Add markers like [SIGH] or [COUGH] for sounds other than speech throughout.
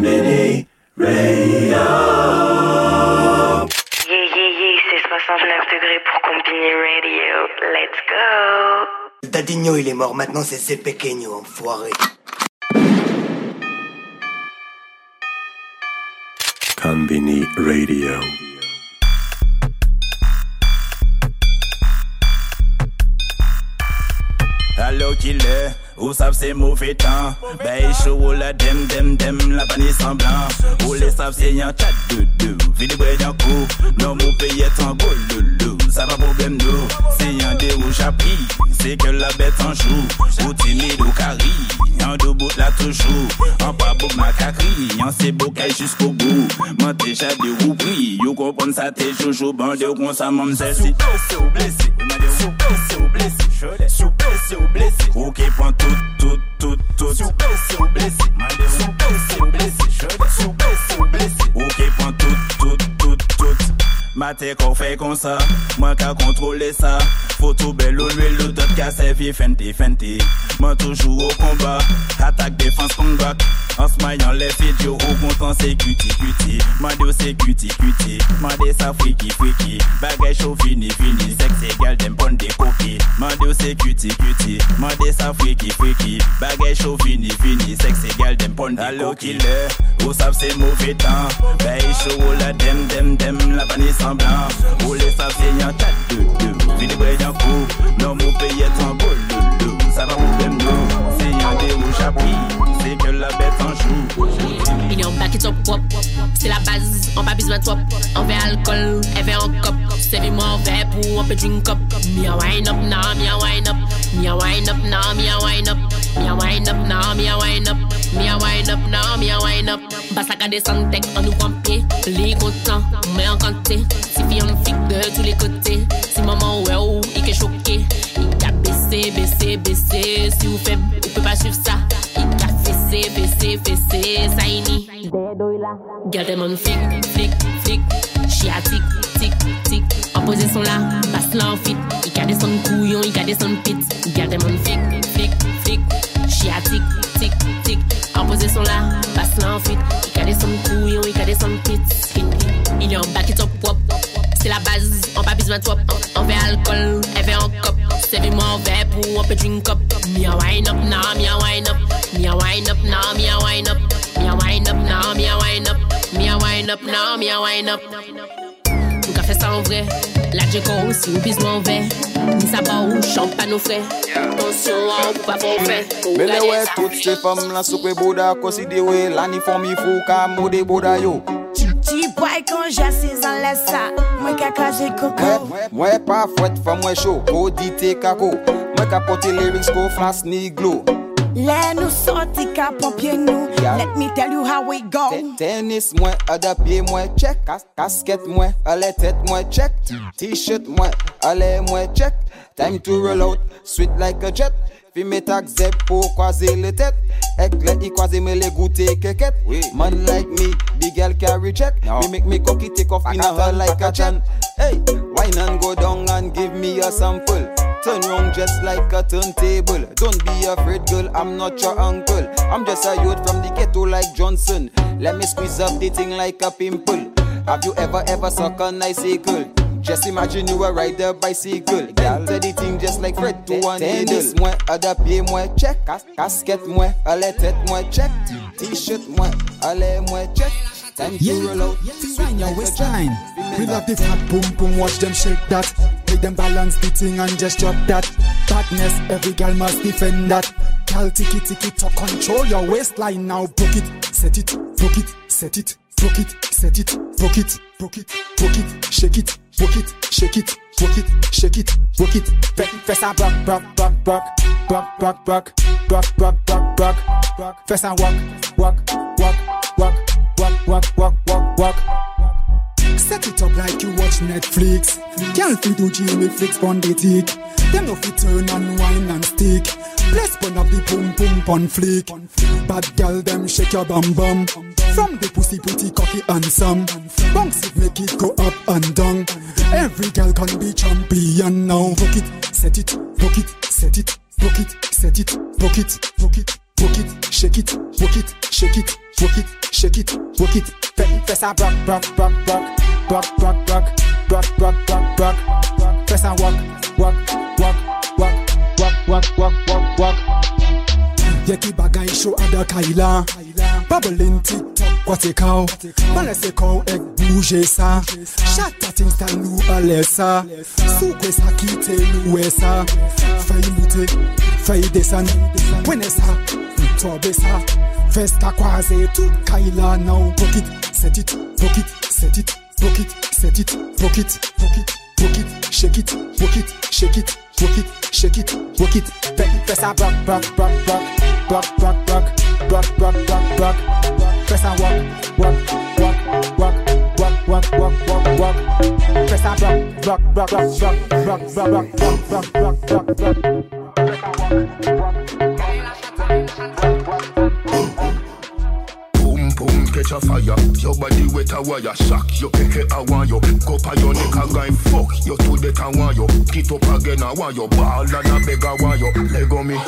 Combini Radio. Yeah, yeah, yeah, c'est 69 degrés pour Combini Radio. Let's go. Dadinho il est mort, maintenant c'est ses pequeño, enfoiré. Combini Radio. Allo killer, ou savent c'est mauvais temps Ben chaud la dem dem dem la panier semblant Ou les savent c'est y'en chat de deux Vide boy d'un coup, non mon pays est en loulou Ça va problème nous, c'est y'en des rouges à prix C'est que la bête en joue, ou timide ou cari En deux bout là toujours, en pas beau macacri En c'est beau caille jusqu'au bout Moi déjà des roupris, yo comprendre ça t'es joujou Bandé ou kon ça m'en ou blessé, ou blessé ou blessé tout, tout, tout, Sou bel, sou blese, mande sou bel, sou blese Sou bel, sou blese, ou ke pon tout, tout, tout, t Ma te kon fè kon sa, mwen ka kontrole sa Foto bel ou lwil ou dot ka sevi fente fente Mwen toujou ou komba, atak defans kon bak An smayan le fidyo ou kontan se kuti kuti Mwen de ou se kuti kuti, mwen de sa friki friki Bagay show fini fini, seks egal dem pon de koki Mwen de ou se kuti kuti, mwen de sa friki friki Bagay show fini fini, seks egal dem pon de koki Alo kile, ou sav se mouve tan Bay show ou la dem dem dem. La panis semblant Ou les savez yon tat de de Vini bre yon kou Non mou peye tan bololo Sa pa problem nou Se yon de ou chapri Se ke la bet an chou Vini yon baki top wop Se la baz, an pa bizman top An ve alkol, an ve an kop Se vi mwen ve pou an pe drink up. Mi a wine up now, mi a wine up. Me a wind up now, me a wind up. Me a wind up now, me a wind up. Me a wind up now, me a wind up. Basak a desan tek an nou pwampye Li kontan, mè an kante Si fi an fik de tou les kote Si maman wè ou, i ke choke I ka bese, bese, bese Si ou feb, ou pe pa chiv sa I ka fese, fese, fese Sa ini, dedo ila Gel te flik, flik Chia tik, tik Apoze son la, bas la ou fit. I ka deson kouyon, i ka deson pit. I ka deman flik, flik, flik Chia tik, tik, tik Apoze son la, bas la ou fit. I ka deson kouyon, i ka deson pit. Il yon baki top wop Se la baz, an pa bizman twop An ve alkol, an ve an kop Se ve mwen ve pou an pe drink up. Mi a wine up now, mi a wine up. Mi a wine up now, mi a wine up. Mi a wine up now, mi wine up. Mi a wine up now, mi a wine up fais ça en vrai. La aussi, puis je m'en vais. Ni ou champagne frais. Attention, hein, on pas faire. Mais les ouais, toutes ces femmes là, sous Bouddha considéré, l'uniforme il faut qu'à modé Bouddha yo. Ti boy quand j'assise en laisse ça, moi qu'à cacher coco. Ouais, pas fouette, femme ouais chaud, audité caco. Moi qu'à porter les risques, flas ni glow. Lè nou sorti ka pompye nou. Yeah. Let me tell you how we go. Te- Tennis mwen, ada pied mwen check. Kas Kasket mwen, ale tet mwen check. T-shirt mwen, ale mwen check. Time to roll out, sweet like a jet. Fi me tak zep pou kwaze le tet. Ek le i kwaze me le goute keket. Man like me, big girl carry check. Me make me cocky take off in a her like a chan. Hey, wine and go down and give me a sample Turn round just like a turntable. Don't be afraid, girl, I'm not your uncle. I'm just a youth from the ghetto like Johnson. Let me squeeze up the thing like a pimple. Have you ever, ever suck a nice girl? Just imagine you a ride a bicycle. Girl, the thing just like Fred to one Tennis moi, ada pied moi, check. Casquette moi, ale tête moi, check. T-shirt moi, ale moi, check. Time to Yeah, roll out. find your waistline. We love the fat boom boom, watch them shake that. Make them balance the thing and just drop that. Badness, every girl must defend that. Girl, tiki tiki to control your waistline now. Book it, set it, book it, set it, book it, set it, book it, book it, book it, shake it, book it, shake it, book it, shake it, book it. Fe- Fess a rock, rock, rock, rock, rock, rock, rock, rock, rock, rock, rock, rock. Fess a walk, walk, walk, walk, walk, walk, walk. Set it up like you watch Netflix. Can't fit do Jimmy flicks on the tick. Them no fit turn and wine and stick. Let's burn up the boom boom pon flick. Bad girl them shake your bum bum. From the pussy pretty cocky handsome. Bounce it make it go up and down. Every girl can be champion now. Book it, set it, book it, set it, book it, set it, book it, book it. walk it, shake it, walk it, shake it, walk it, shake it, walk it. Fais ça rock, rock, rock, rock, rock, rock, rock, rock, rock, rock, rock. Fais ça walk, walk, walk, walk, walk, walk, walk, walk, walk. Sa Chata ting stan sa Sou kwe te nou we sa Fayi moute, fayi desan Pwene tobe sa Vesta kwaze tout kaila nan Pokit, setit, pokit, setit, pokit, setit, pokit, pokit, pokit, shekit, pokit, shekit, pokit, shekit, pokit Pe, pe sa bak, bak, bak, bak, bak, bak, bak, bak, bak, bak, bak Pe sa wak, wak, wak, wak, wak, wak, wak, wak, wak Pe sa bak, bak, bak, bak, bak, bak, bak, bak, bak, bak, bak, bak Pe sa wak, wak catch a fire. Your body wet a wire. Shock your keke I want you. Go pa your neck a guy fuck. You to the I want you. Get up again I want you. Ball and a beg want you. Leg on me.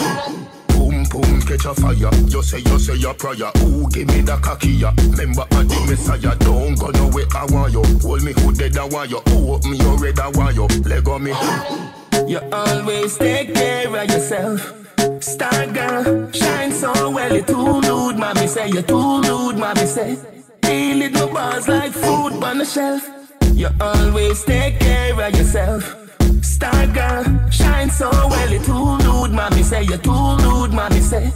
Boom boom catch a fire. You say you say your prayer. Ooh give me the ya. Remember I the messiah. Don't go nowhere I want you. Hold me who dead I want you. Ooh me you red I want you. Leg on me. You always take care of yourself. Star girl, shine so well. You too nude, mommy say. You too nude, mommy say. It no bars like food on the shelf. You always take care of yourself. Star girl, shine so well. You too nude, mommy say. You too nude, mommy say.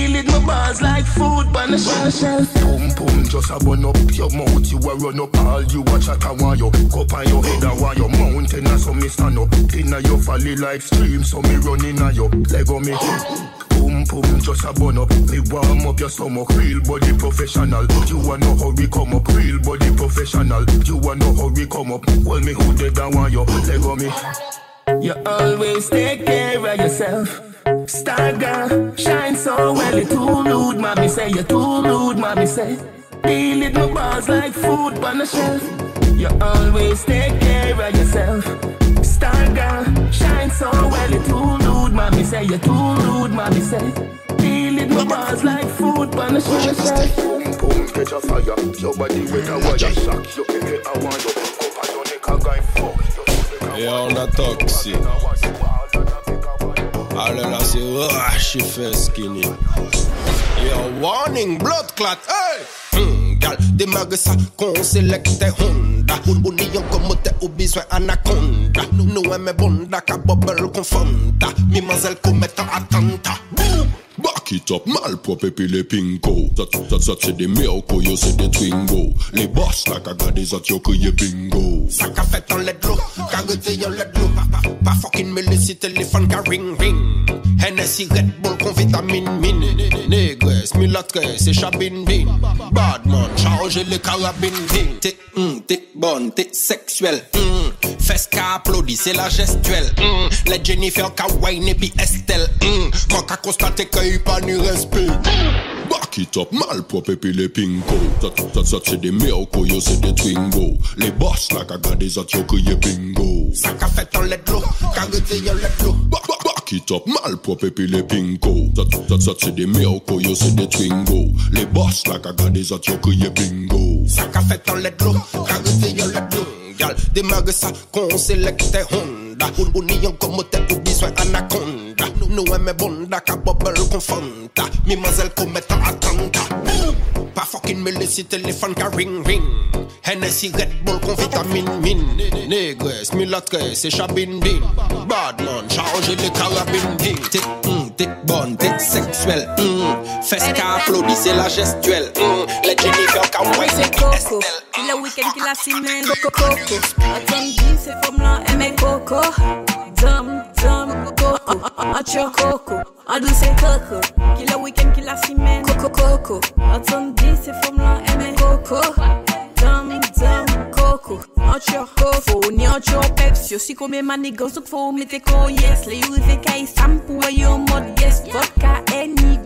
Deal it no bars like food on the shelf. Boom boom just a burn up your mouth. You a run up all you watch at a want you. Go on your head a want your mountain and so me stand up. Inna your valley like stream so me run inna your leg on me. Boom boom just a burn up. Me warm up your stomach. Real body professional. You know how we come up. Real body professional. You wanna know how come up. Hold me who dead and want you. Leg on me. You always take care of yourself. Star girl, shine so well. You too nude, mommy say. You too nude, mommy say. Deal it no bars like food on the shelf. You always take care of yourself. Star girl, shine so well. You too nude, mommy say. You too nude, mommy say. Deal it no bars like food on the shelf. Boom boom catch a fire. Your body wet a wire. Shock your keke I want you. Go on your neck a guy fuck. Et on a all then I say, oh, she face skinny. Yo, warning, blood clot, hey! Mm, gal, démarre ça, qu'on sélecte Honda. On est besoin anaconda. Nous, nous aimons bonda, qu'à bubble confunda. Mimazelle commettant attentat. back it up le pinko. Zat, yo se boss la ka gade zat yo bingo. Sa ka fet an ledlo, ka rete yon ledlo Pa, pa, pa fokin me lesi ring ring. Hennessy Red Bull kon vitamin min Negres, milatres e chabin bin Badman, charge le karabin bin Te, hum, bon, te seksuel mm, hum. Fes ka aplodi, se la gestuel mm, hum. Jennifer ka wine epi Estelle mm, Kon ka konstate ke ni respect. Back it up, malpropre epi le pinko. Sot, sot, sot, se de mewko, yo se de twingo. Le boss la ka gade zot yo kriye bingo. Sa ka fet an let lo, ka rete yo let lo Back, back, back it up, malpropre epi le pinko. Sot, sot, sot, se de mewko, yo se de twingo. Le boss la ka gade zot yo kriye bingo. Sa ka fet an let lo, ka rete yo let lo Gal, demage sa kon selekte Honda. Ou ni yon komote ou biswe anakonda nou e me bonda Ka bobel kon fanta Mi mazel kon met an atanta Pa fokin me lesi telefon ka ring ring. Hennessy Red Bull kon vitamin min Negres, milatres e chabin din Badman, charge de karabin din Tik, mm, tik bon, tik seksuel mm. Fes ka aplodi se la gestuel mm. Le Jennifer ka woy se ki estel Pi le weekend ki la simen Koko, koko Atan di se fom lan eme koko Dam coco, acha coco, adouce coco. Kila weekend, a semaine, coco coco. Attendez, ces femmes-là aiment coco. nurture her, for nurture peps. You see come my for me yes. Le you I your mod guest. Vodka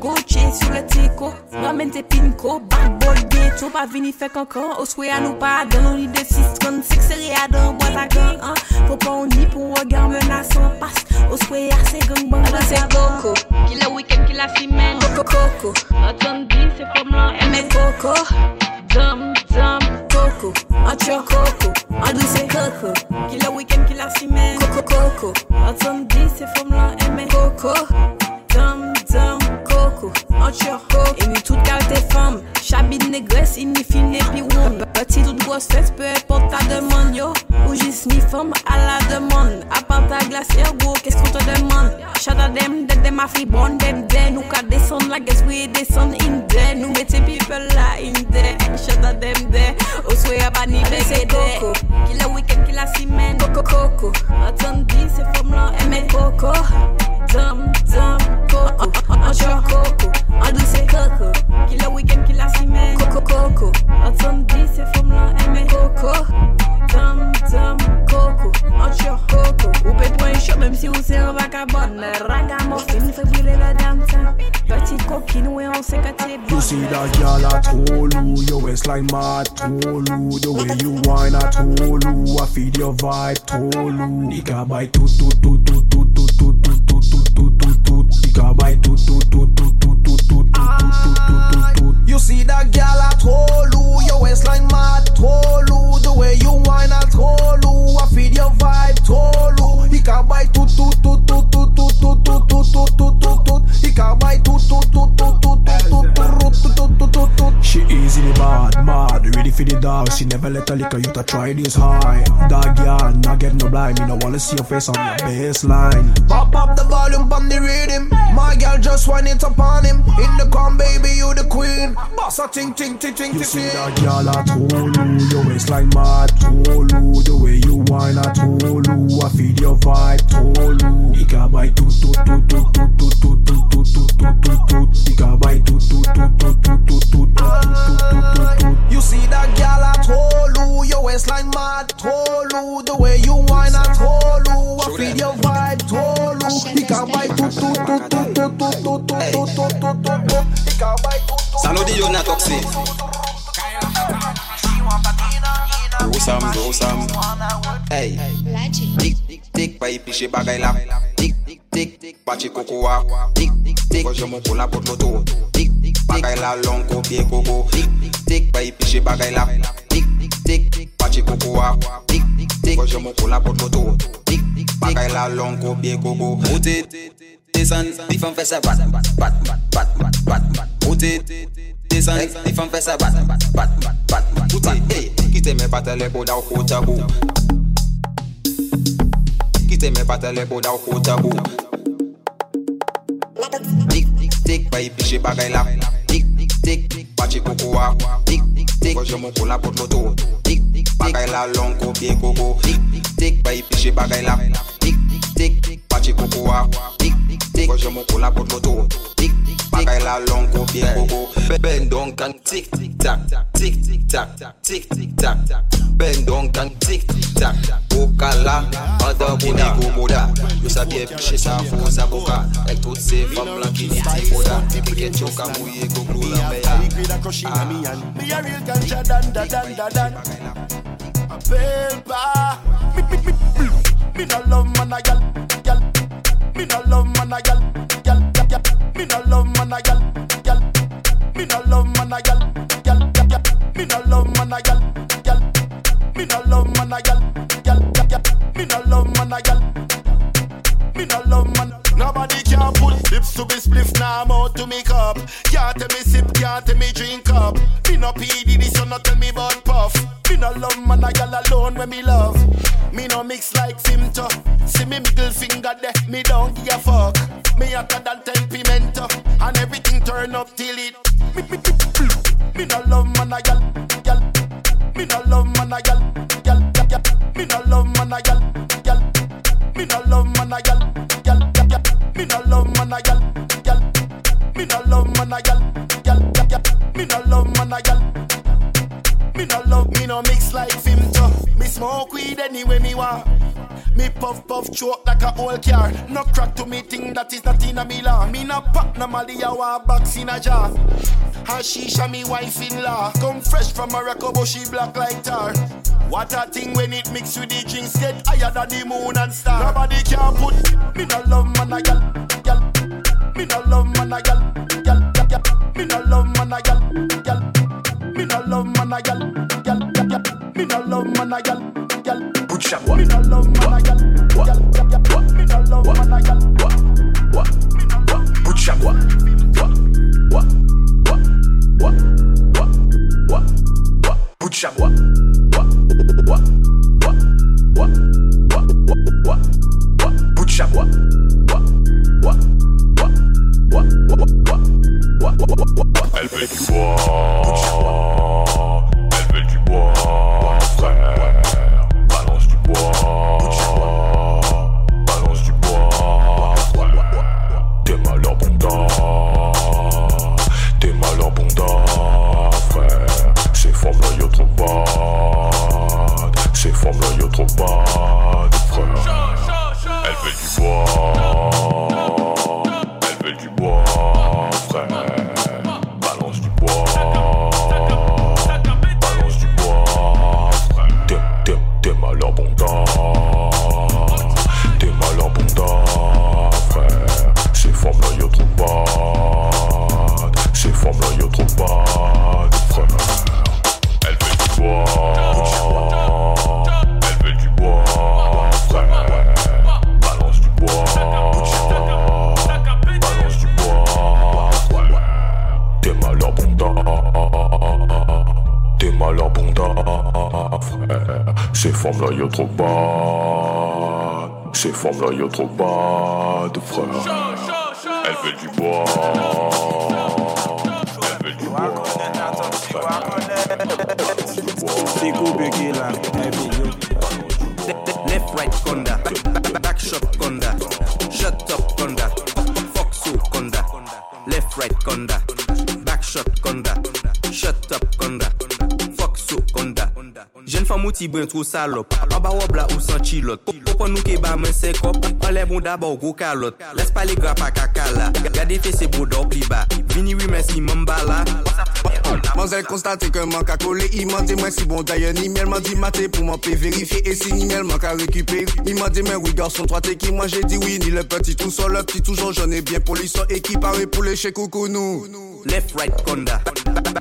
go sur le tico. Ramène tes pinko, bad boy ghetto. Pas vini fait cancan, au oh, souhait à nous pas dans l'idée 636 c'est dans boîte à gang. Hein. Faut pas on y pour regard menaçant passe. Au souhait gang bang dans ces coco. Qui le week-end, qui la. Coco coco. C'est comme coco. coco, atia coco, say coco. Kila weekend, kila simen, coco coco. at di se from la M. coco. E mi tout kalte fam Chabid negres, inifil ne pi woun Peti tout groses, pe epot ta deman yo. Ou jis mi fam a la deman Apar ta glasyer go, kes kon te deman Chata dem, dek dem afri bon dem den Nou ka deson la ges, we deson in den Nou mette people la in den Chata dem den, oswe a bani bese den Ki la weekend, ki la simen, koko koko Atan di se fam lan, eme koko Zam, zam, coco, ancha coco, andouse coco. Ki la weekend, ki la simen, coco, coco. Anton di se fom lan eme, coco. Zam, zam, coco, ancha coco. Ou pe pon yon shop, si ou se yon baka bot Me raga mofi, la dam tan Petite coquine, ouais, on sait que t'es bon You see that girl, I told you Your waistline, my told you The way you whine, I told I feel your vibe, told you Nigga, bite, toot, toot, toot, toot bite toot toot toot toot toot toot toot toot toot toot toot toot. You see that at your waistline mad the way you whine at Tolu, I feed your vibe for the dog. She never let a liquor, you to try this high. Dog, yeah, not get no blind. Me no wanna see your face on your baseline. Pop up the volume, on the rhythm. My girl just want it upon him. In the con, baby, you the queen. Boss, I ting, ting, ting, ting, ting. You see that girl at Hulu, your waistline mad you. The way you wine at Hulu, I feel your vibe Hulu. Ika by two, two, two, two, two, two, two, two. You see that girl at Tolu, your waistline mad Tolu, the way you whine at Tolu, I feed your vibe Tolu. He can buy toot toot toot toot toot toot toot toot toot toot toot toot toot. He can buy. Hey. Tik, tik, tik, pa bagay la. Tik, tik, tik, pa wa. Tik, dik Pou la pot loto Dik, dik, bagay la long ko pie koko Dik, dik, bay piche bagay la Dik, dik, dik, pache koko wa Dik, dik, dik, pou la pot loto Dik, dik, bagay la long ko pie koko Ote, desan, bifan fese bat Bat, bat, bat, bat, bat Ote, desan, bifan fese bat Bat, bat, bat, bat Ote, hey, kite me patele koda ou kota bo Kite me patele koda ou kota bo tik, bayi piche bagay la. Tik, tik, bache koko a Tik, tik, kwa jemon pou la pot loto. Tik, bagay la long ko bien koko Tik, tik, bayi piche bagay la. Tik, tik, bache koko a Tik, tik, kwa jemon pou la pot loto. Tik, tik bagay la long ko pie koko. Bend down kan tik, tik, tak, tik, tik, tak, tik, tik, tak. Bend down kan tik, tik, tak. Okala, ada boni go moda. Yo sa bien piche sa fo sa boka. Ek tout se fam blan ki ni ti moda. Piket yo ka mouye go glou la beya. Liquid a crushing on me a real ganja dan da dan da dan. A pelpa. Me me me me. Me no love man a gal gal. Me no love man a gal. Spliff now I'm out to make up. Can't tell me sip, can't tell me drink up. Me no PD this, you no tell me about puff. Me no love man, a gal alone when me love. Me no mix like Fimto. See me middle finger there, me don't give a fuck. Me hotter than ten pimento, and everything turn up till it. Me, me, me, me smoke weed anyway me want. Me puff puff choke like a old car. No crack to me thing that is not in a me law. Me no pop no mali I want box in a jar. Hashisha me wife in law. Come fresh from Morocco but she black like tar. What a thing when it mix with the drinks get higher than the moon and star. Nobody can put me no love man a gal, gal. Me no love man a gal, gal, gal. Me no love man a gal, gal. Me no love man a gal, ti bwen tro salop. An ba wob ou san chilot. Kopon nou ke ba men se kop An le bon daba ou go kalot. Les pa le grapa kakala. Gade fe se boda ou pli Vini wi men si mwen bala Man zèl konstate ke man ka kole I si bon daye. Ni miel man di mate pou man pe verifiye E si ni miel man ka rekupe Ni man de men oui garçon 3 te ki man je di oui Ni le petit tout sol le petit toujours j'en ai bien pour lui son Et qui pare pou le che koukou nou Left right konda.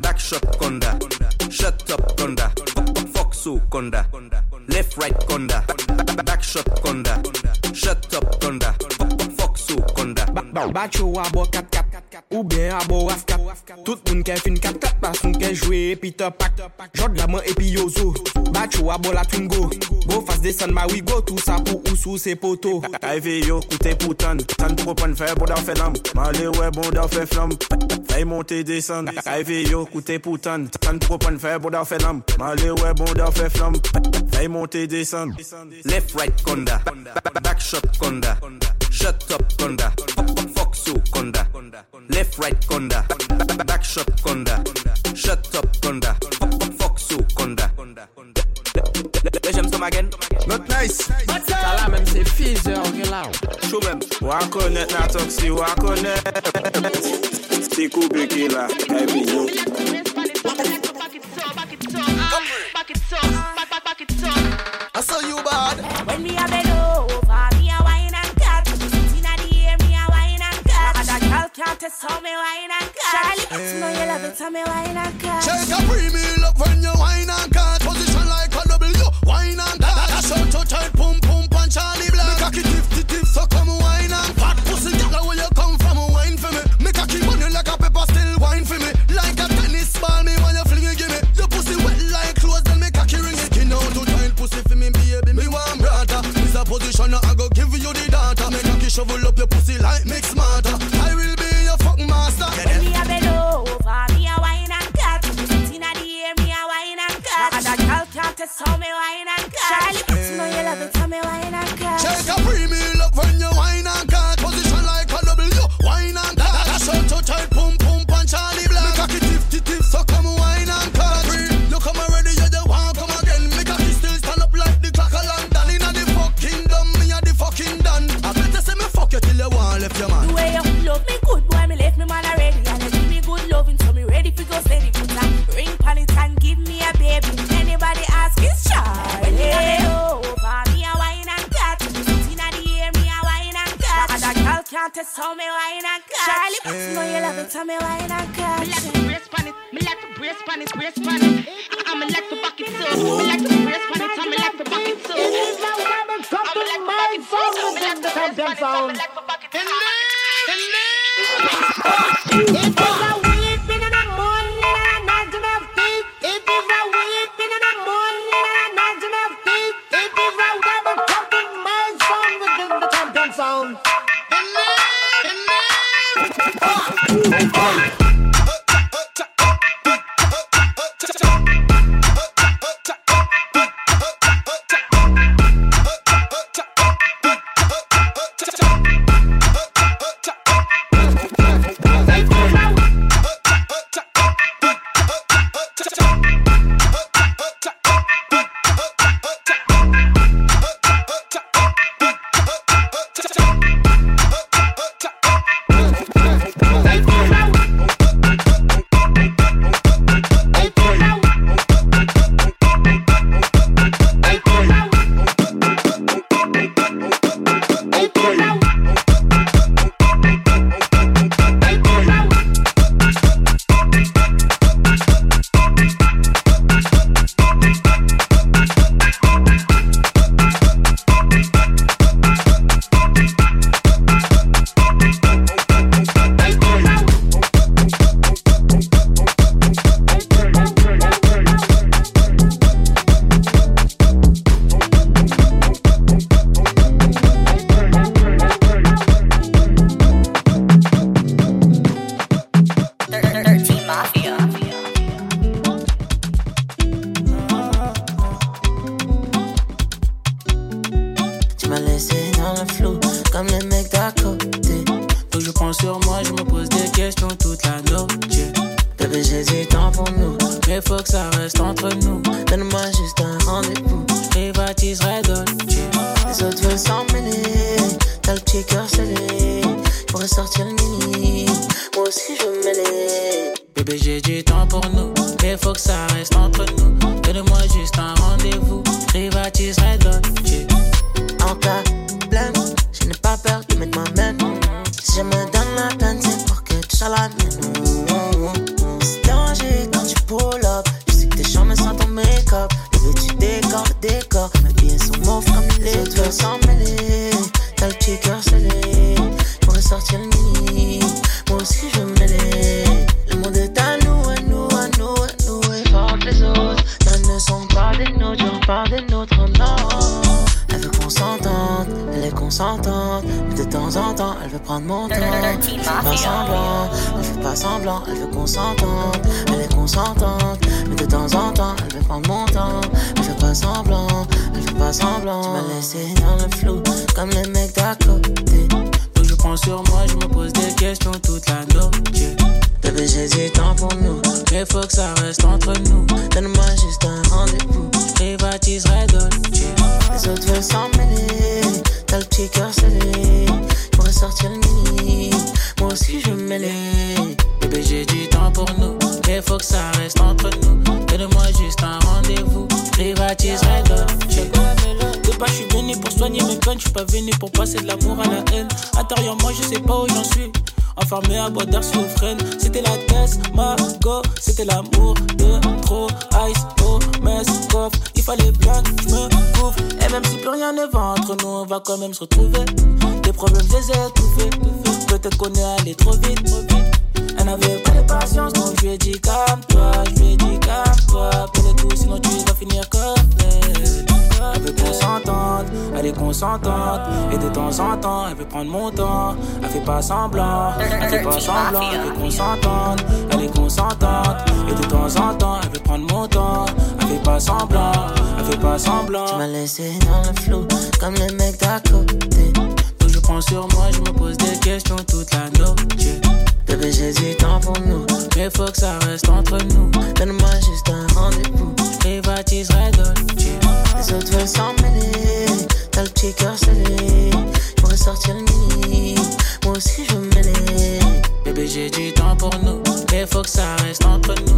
Back shot konda. Shut up konda. So, conda. Left, right, conda. Back shot, conda. Shut up, conda. Fuck so, conda. Bak yo a bo kat kat Ou ben a bo af kat. Tout moun ke fin kat kat Pas moun ke jwe epi te pak. Jod la man epi yo zo. Bak yo a bo la twingo Go. Fas desen ma wigo Tout sa pou ou sou se poto. Ka eve yo koute pou tan. Tan pou pan fe bon dan fe lam Male we bon dan fe flam. Fay monte desen Ka eve yo koute pou tan. Tan pou pan fe bon dan fe lam Male we bon dan fe flam. Fay monte desen Left right konda Back shot konda Shut up konda Fuck so, conda. Left, right, conda. Back shot, conda. Shut up, conda. Fuck so, conda. J'aime son again. Not nice. Ça là même c'est fils de là. Show même. Wa konet na toksi, wa konet Ti koube ki la, ebi yo I saw you bad. When me a bend can't how me wine and cut. Charlie, you know you love it, how me wine and cut. Shake a premium problèmes se. Des problèmes, les. Peut-être qu'on est allé trop vite. Elle n'avait pas de patience, donc je lui ai dit calme-toi. Je lui ai dit calme-toi. Appelle tout, sinon tu vas finir comme elle. Elle veut qu'on s'entende, elle est consentante. Et de temps en temps, elle veut prendre mon temps. Elle fait pas semblant, elle fait pas semblant. Elle veut qu'on s'entende, elle est consentante. Et de temps en temps, elle veut prendre mon temps. Elle fait pas semblant, elle fait pas semblant. Tu m'as laissé dans le flou comme les mecs d'à côté. Donc je prends sur moi, je me pose des questions toute la nuit. Bébé, j'hésite pour nous, mais faut que ça reste entre nous. Donne-moi juste un rendez-vous, je privatiserai Dolce. Les autres veulent s'en mêler, t'as le petit cœur scellé. J'pourrais sortir le mini, moi aussi je veux mêler. Bébé, j'ai du temps pour nous, mais faut que ça reste entre nous.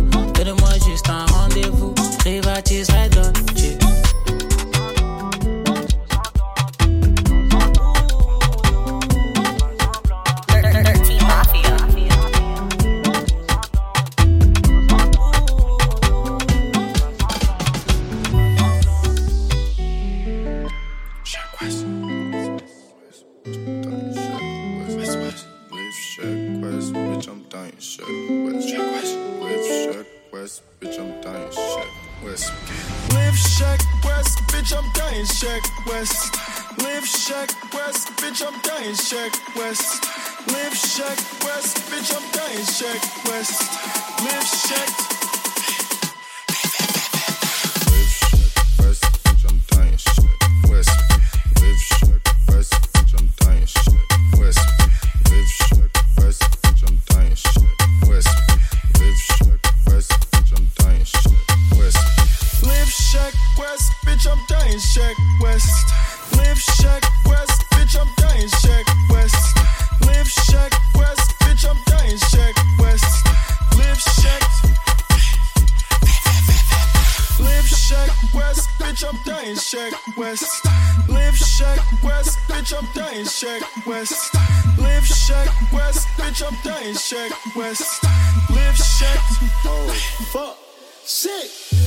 Fuck.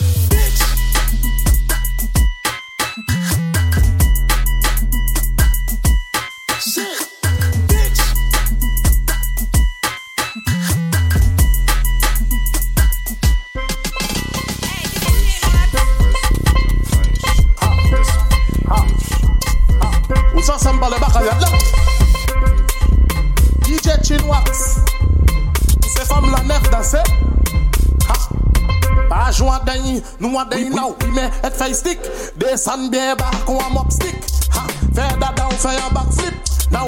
Nou a den nou Pi me et fay stick Desan bien bak ou am up stick Ha da down fè a backflip Now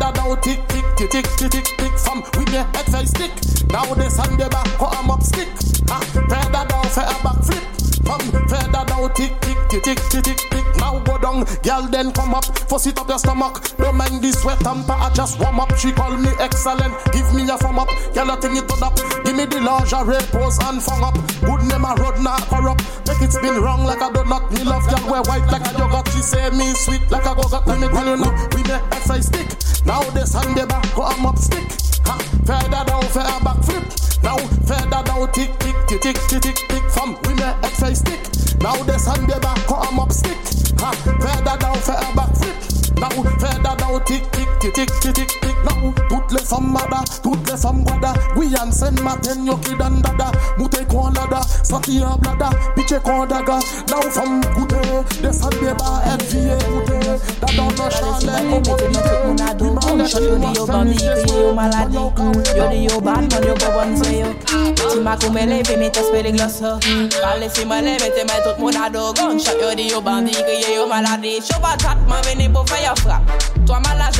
da down tik tik tik tik tik tik tik Fam we me et fay stick Now desan bien bak ou am up stick Ha da down fè a backflip Fam fè da down tik tik tik tik tik tik tik Now go down Girl then come up Fuss it up your stomach Don't mind the sweat and I just warm up She call me excellent Give me a thumb up Girl I think it to up Give me the lingerie pose and fung up Good name a road not corrupt Make it spin wrong like a donut Me love girl wear white like a yogurt She say me sweet like a go-got Let me tell you now We make FA stick Now this hand baby go am up stick Ha, further down for a backflip Now further down tick tick tick tick tick tick tick From we make FA stick Now this hand baby go am up stick Ha, further down for a backflip Now further down tick tick tick tick tick tick tick Now toutes les femmes mada, toutes les femmes guada Guyane, Saint Martin, Yoki dan dada. Moute kon lada, sati en blada. Piche kon daga, now femme goûte Descend débat, FVA goûte Dada no chalet, commodité Yo di yo bandi, kriye yo maladi Yo di yo bad, man yo go bon se yo Ti ma koume leve, me te spele glos ho Pale si me leve, te me tout moun ado Gunshot, yo di yo bandi, kriye yo maladi Chou patat, man veni pou fe yo frap Toi malade,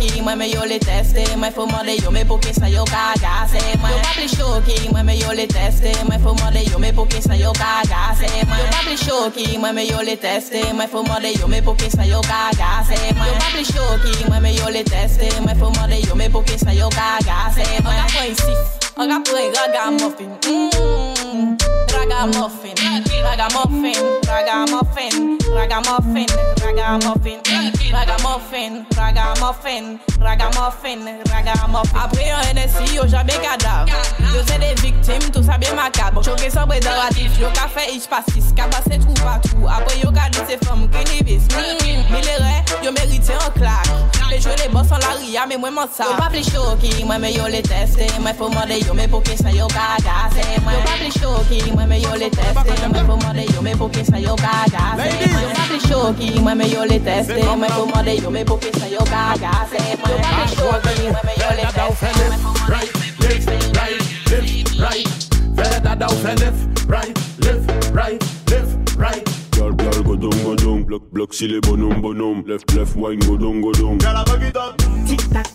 pa pli chou ki, moi mais yo les teste Moi faut mande yo, mais pour que ça yo ka gase Yo pa pli ki, moi mais yo les teste Moi faut mande yo, mais pour que ça yo ka gase Yo pa pli ki, moi mais yo les teste Moi faut mande yo, mais pour que ça yo ka gase Yo pa pli chou ki, moi mais yo les teste Moi faut mande yo, mais pour que ça yo ka gase On a point ici, on a point ragamuffin Mmm, ragamuffin Ragamuffin, ragamuffin, ragamuffin, ragamuffin, ragamuffin, ragamuffin, ragamuffin, ragamuffin. Après un NSI, yo jamais cadavre. Yo c'est des victimes, tout ça bien macabre. Choqué sans préservatif, yo ka fait ich pastis, ka passe trou partout. Après yo ka dit ces femmes qui nivis. Milleraie, yo mérité en claque. Les jeux les boss en la ria, mais moi m'en ça. Yo pas plus choqué, moi mais yo les testé. Moi faut demander yo, mais pour que ça yo. Moi yo pas plus choqué, moi mais yo les testé. Moi faut demander yo, mais pour que ça yo ka gasse. Moi yo pas plus choqué, moi mais yo les testé. Moi faut demander yo, mais pour que ça yo ka gasse. Moi yo pas plus choqué, moi mais yo les testé. Right, left, right, left, right. Fais that down, fais left, right, left, right, left, right. Girl, girl, go down, go down. Block, block, si les bonhommes, bonhommes. Left, left, wine, go down, go down. Girl, I bug it up. Tic tac,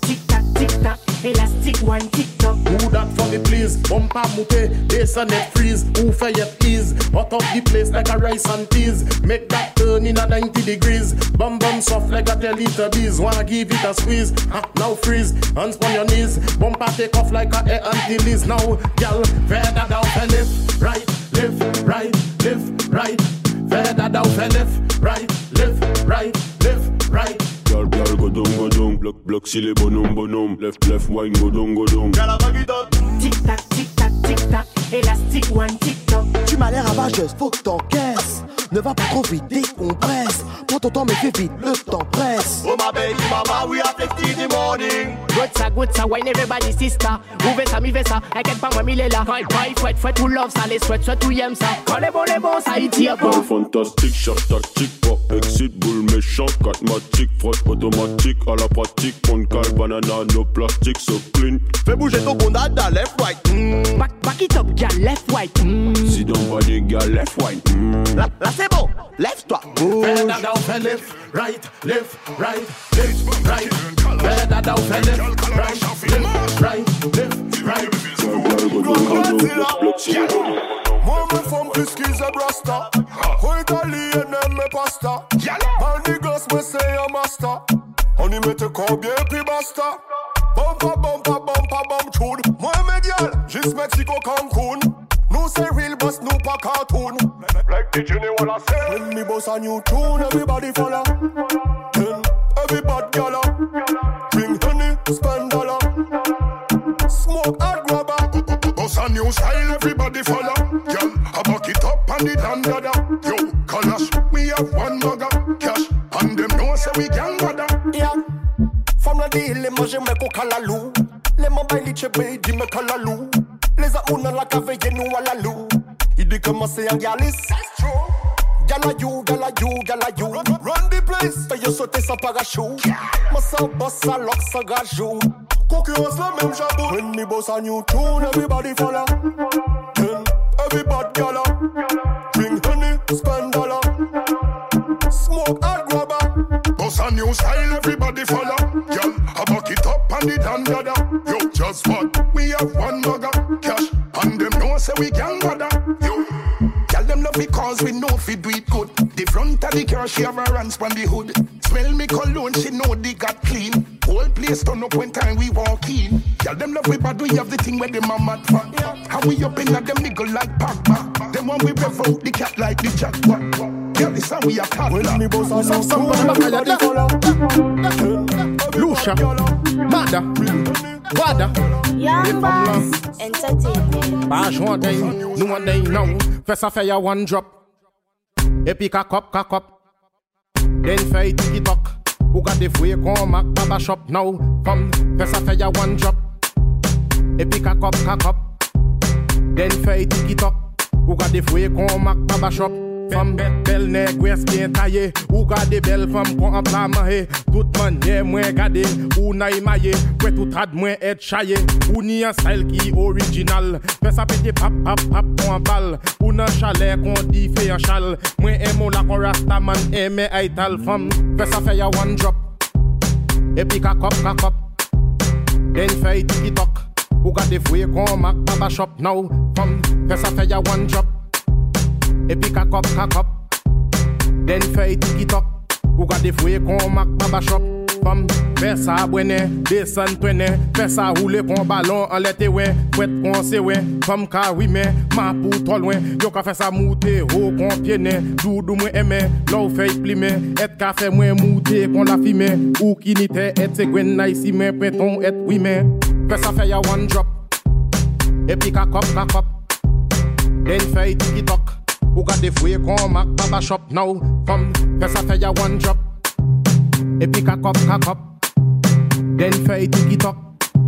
tic tac. Elastic wine, tic toc. Who that for me, please? Bumper moupe, bass and net freeze. Who for your ease? Hot up the place like a rice and peas. Make that turn in a 90 degrees. Bum bum soft like a 10 liter bees. Wanna give it a squeeze? Ha, now freeze. Hands on your knees. Bumper take off like a air Antilles. Now, girl, further down for left, right, left, right, left, right. Further down for left, right, bloc si les bonhommes, bonhommes. Lef, lef, wine, godon, godon. Y'a Tic tac, tic tac, tic tac. Élastique, one, tic toc. Tu m'as l'air avageuse, faut que t'encaisses. Ne va pas trop vite, décompresse. Prends ton temps, mais fais vite, le temps presse. Oh my baby mama, we have tea in the morning. Good ça, good ça, wine everybody sister. Ouve ça, mi ça, inquiète pas moi, mi l'est là. Fight, fight, fouette, fouette, tout love ça, les sweat, sweat, tout aime ça? Quand les bons, les bons, ça y tire pas. Fantastique, shot tactique, pas exit, boule méchant, catmatique, frotte automatique, à la pratique, pon cal, banana, no plastique, so clean. Fais bouger ton condada, left, right. Mm. Back, back it up, gal, left, right. Mm. Si don't body, gal, left, right. Mm. Là, là c'est bon, lève-toi, bouge. Fais dada, fais left, right, left, right, left, right. Fais dada, fais left, right, left, right, left, right. Moi me femme plus qu'ils a brasta Au italien aime mes pasta Bandit gosse me say a master. On y mette combien puis basta Bumpa bumpa bumpa bum tune. Moi mes gal, juste Mexico Cancun Nous c'est real boss, nous pas cartoon. Like the Jenny wanna say. When me boss a new tune, everybody follow. Then everybody gala. Bring honey, spend dollar. Smoke hard grabber Boss a new style, everybody follow. Girl, I back it up and it and dada. Yo, Kalash, we have one bugger Cash, and them know say we can bother Yeah. Femme la dit, les manger me ko kalalou Les mains baili chebe, di me kalalou Les amouna la cave, nous à la lou. Il dit comment c'est un galis Gala you, gala you, gala you. Run, run the place. Fais yo sauter sans parachute Moi sans boss, ça lock, ça gajou Concurrence la jabou When me boss a new tune, everybody follow. Then everybody gala. Bring honey, spend dollar. Smoke hard grabber Boss a new style, everybody follow. Girl, I back it up and it and dada Yo, just what? We have one mugger we can bother You. Girl, them love it cause we know fi do it good. The front of the car, she have her hands on the hood. Smell me cologne, she know they got clean. Whole place turn up when time we walk in. Girl, them love we bad, we have the thing where them a mad for. How we up in at them nigga like Pogba. Them when we rev out the cat like the jackpot. Girl, this how we a cat When me boss a Some somebody back at the follow. Lucia, Bada, Bada. Young Boss Entertainment. Pas joint day, nous on day now. Fais ça fait one drop. Et puis cock up, cock up. Then fait TikTok. Ou gade fouye kon mak baba shop now. Femme, fais ça fait one drop. Et puis cock up, cock up. Then fait TikTok. Ou gade fouye kon mak baba shop. Femme belle, belle nèg wès bien taillé. Ou gade belle femme kon en plat mangé Tout manye mwen gade Ou na imaye Kwe tout rad mwen et chaye Ou ni an style ki original. Fè sa pete pap pap pap kon an bal Ou nan chalet kon di fè an chal Mwen emo la kon rasta man eme ay tal femme. Fè sa fè ya one drop. E pi kakop kakop. Den fè TikTok Ou gade fwe kon mak baba shop. Now Femme. Fè sa fè ya one drop Et puis kakop kakop Den feuille TikTok Ou gade fouye kon mak baba shop. Femme, fè sa abwene, desen twene Fè sa roule kon balon an lete we Fwet kon se we, femme ka wime Ma pou tol we, yo ka fè sa moute Ho kon piene, doudou mwen eme Lou fey plime, et ka fè mwen moute Kon la fime, ou ki nite Et se gwen na isi men, et wime Fè sa fè ya one drop. Et puis kakop kakop Den feuille TikTok Ou gade fouye kon mak baba shop now Femme, fè sa fè ya one drop. E pi kakop kakop Den feuille TikTok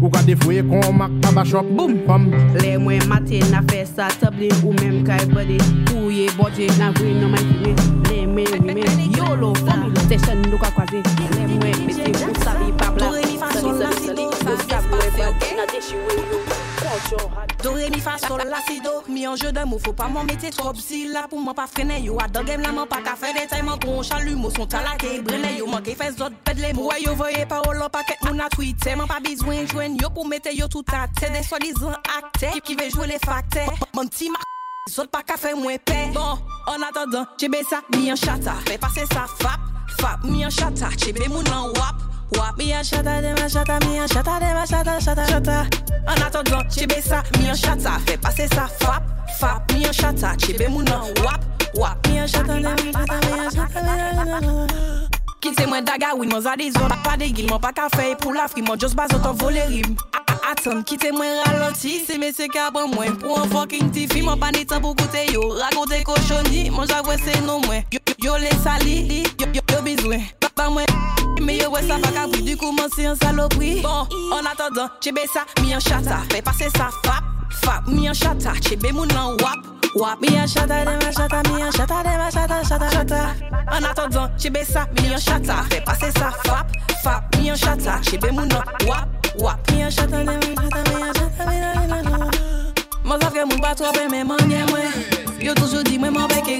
Ou gade fouye kon mak baba shop. Boom, femme Le mwen matin na fè sa table ou mèm kay body Pouye bodje na vwe nan man fime Le mwen wime yolo fami Station nou ka kwaze. Le mwen mette ou sabi pa bla. Sali sali sali Ou sabi we bad na deshi we yo Do re mi fa sol la si do Mi anje de mou, pa mò mette trop. Si la pou mò pa frene yo A dogem la mò pa ka fè detay Mò kon chalu mò son talake Brene yo mò ke fè zot pedle Mò yo voye parol an paket moun a tweete pa bizwen jwen yo pou mette yo tout a te De solizan akte Ki ve jwe le fakte Mò mti ma zot pa ka fè mwen pe Bon, an atadan, jebe sa mi an chata Fè pase sa fap, fap mi an chata Jebe moun an wap. Wap mi an chata, dem an chata, mi an chata, dem an chata, chata, chata An atodran, chebe sa, mi an chata, fe pase sa Fap, fap, mi an chata, chebe Wap, wap, mi an chata, dem an chata, mi an chata, dem an chata Kite mwen daga win, mwen zade zon Pa de gil, mwen pa ka fey pou la fri Mwen jos bazot an vole rim. Atan, kite mwen ralenti Se mwen se ka mwen Pou an fokin ti fi Mwen pa ni pou koute yo Rakonte koshoni Mwen jagwe se nou mwen. Yo le sali Yo bizwen mais ouais ça va cabri, du coup moi c'est un saloperie. Bon, en attendant, chebe ça, mi en chata, fais passer ça, fap, fap, mi en chata, chebe moun nan wap. Wap, mi en chata, de ma chata, mi en chata, de ma chata, chata, chata. En attendant, chebe ça, mi en chata, fais passer ça, fap, fap, mi en chata, chebe moun nan wap, wap. Mi en chata, de ma chata, mi en chata, mi en chata. Moi ça fait moun pas trop mais manye moi. Yo toujours dit moi m'en bec et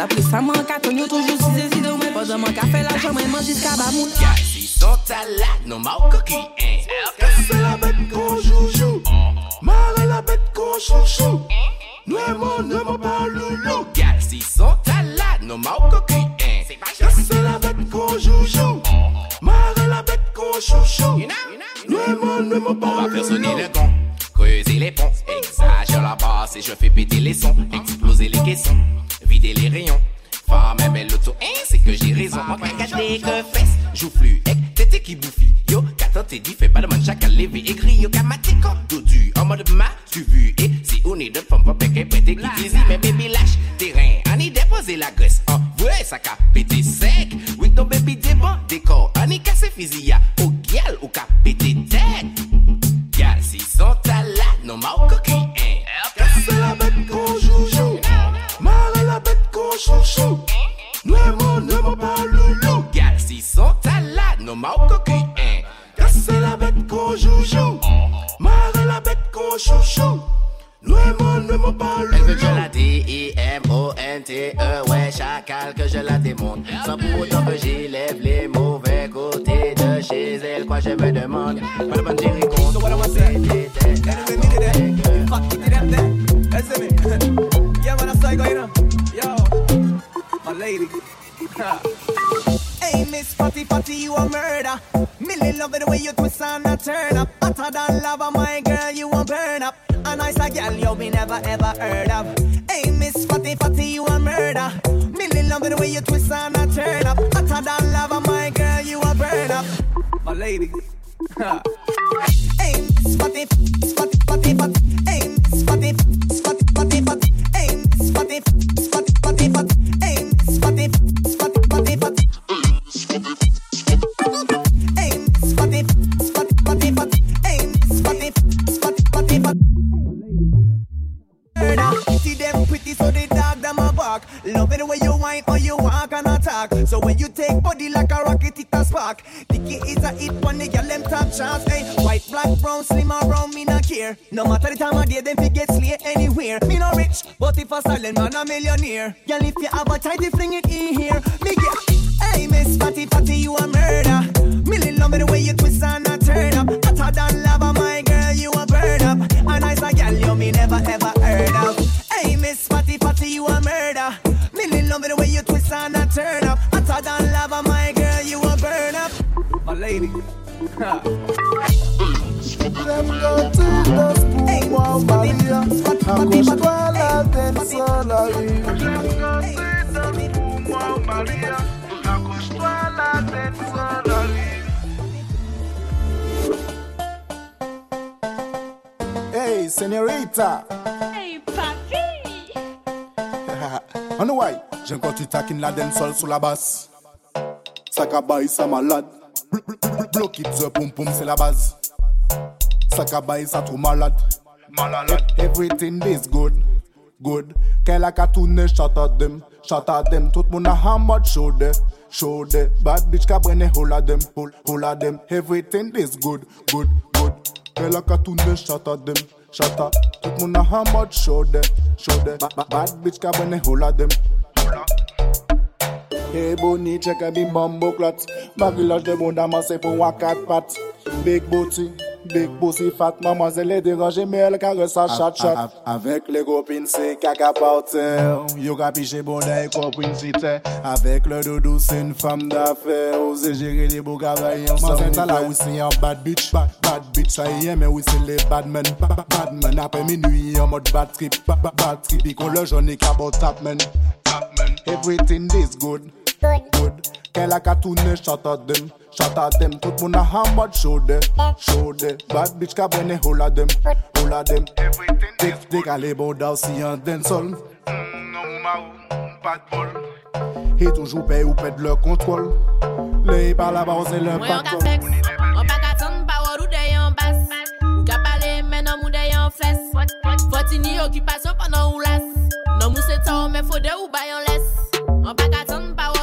Dapre sa man ka ton yo toujou si zezi de mwen Podan la jan mwen manji skaba moun Gazi mau koki Kase la bet kon joujou Mare la bet kon chouchou. Nou e moun nou mou pa loulou Gazi sot alat nou mau koki Kase la bet kon hein. joujou Mare la bet kon chouchou. Nou e moun Creuser les ponts, exagère la basse et je fais péter les sons, exploser les caissons vider les rayons. Femme belle l'auto, hein, c'est que j'ai raison. Moi, regardez que fesses, joue flux, ek, tété qui bouffi. Yo, qu'attends t'es dit, fais pas de man, chacal levé, écrit, yo, kamaté, quand, dodu, en mode ma, tu vu, et si on est de femme, pas péké, pété, qui désire, mais bébé lâche, terrain, on y déposer la graisse, hein, ouais, ça ka pété sec. Oui, ton baby débat, décor, on y casse physia, chouchou. Nuevo, nuevo palulu. Gal, si sont à la, no mao cocu, hein. La bête qu'on joujou. Marrer la bête qu'on chouchou. Nuevo, nuevo palulu. Elle veut que je la D-I-M-O-N-T-E, ouais, chacal, que je la démonte. Sans pour autant que j'élève les mauvais côtés de chez elle, quoi, je me demande. Lady. hey, Miss Fatty Fatty, you a murder. Millie love it the way you twist and a turn up. Hotter than lava, my girl, you a burn up. A nice a girl you me never ever heard of. Hey, Miss Fatty Fatty, you a murder. Millie love it the way you twist and a turn up. Hotter than lava, my girl, you a burn up. My lady. Hey, spotty, spotty, them fi get slay anywhere. Me no rich, but if a silent man a millionaire. Girl, if you have a tidy, fling it in here. Me get. Hey, Miss Fatty Fatty, you a murder. Millie love me the way you twist and a turn up. Hotter than lava, my girl, you a burn up. A nice a girl, you me never ever heard of. Hey, Miss Fatty Fatty, you a murder. Millie love me the way you twist and a turn up. Hotter than lava, my girl, you a burn up. My lady. [LAUGHS] [LAUGHS] tête sans la. Hey, señorita. Hey, papi. On the why? J'aime quand tu taquines la dancehall sous la basse. Ça cabaye, ça malade. Bl- bl- bl- Block it, the pum pum, c'est la base. Ça cabaye, ça trop malade. Malade. Everything is good, good. Qu'elle a qu'à tourner, shout at them, shout at them. Tout moun a hammered, show de, show de. Bad bitch ka brene, hold at them, hold, hold at them. Everything is good, good, good. Qu'elle a qu'à tourner, shout at them, shout at. Tout moun a hammered, show de, show de. Ba- ba- Bad bitch ka brene, hold at them. Hey Bonnie, check a bim bambo clat Bagulage de bon amassé pour un quatre pattes Big booty, Big pussy fat, mamanzel e deranje Me el kare sa chat chat. Avek le gopin se kaka parter Yo ka piche bonay kopin chite. Avek le dodo se n fam da fe Ose jere li bo kavaye Mazen tala ou se yon bad bitch Bad, bad bitch sa ye men ou se le bad men. Bad, bad men. Apre minui yon mod bad trip Bad, bad trip. Ikon le jouni ka bo tap men. Everything is good. Good. Kè la ka toune, shout out dem, shout out dem Tout moun a hambad, show dem, show dem Bad bitch ka bwene, hola dem, hola dem Tek tek ale bon daw si yon den sol Non mou ma ou, pat bol E toujou pe ou pet lor kontrol Le yi pa la ba ou se lor patrol Mwen yon ka flex, ou pa ka ton pa warou de yon bas. Ou ka pale men nan moun de yon fles. Foti ni okupasyon pa nan ou las. Nan mou se ta ou men fode ou bayon les. Ou pa ka ton pa warou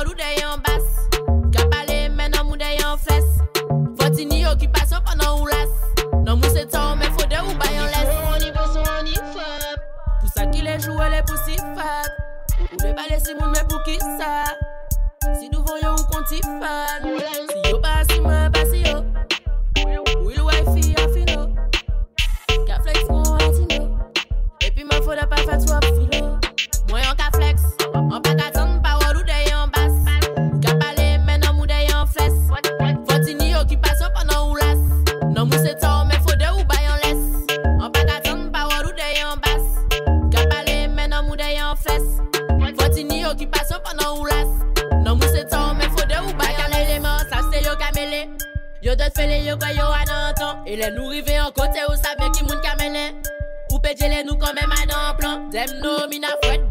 dot fele yo kwa yo anan tan E le nou rive an ou sa ve ki moun kamene Ou plan.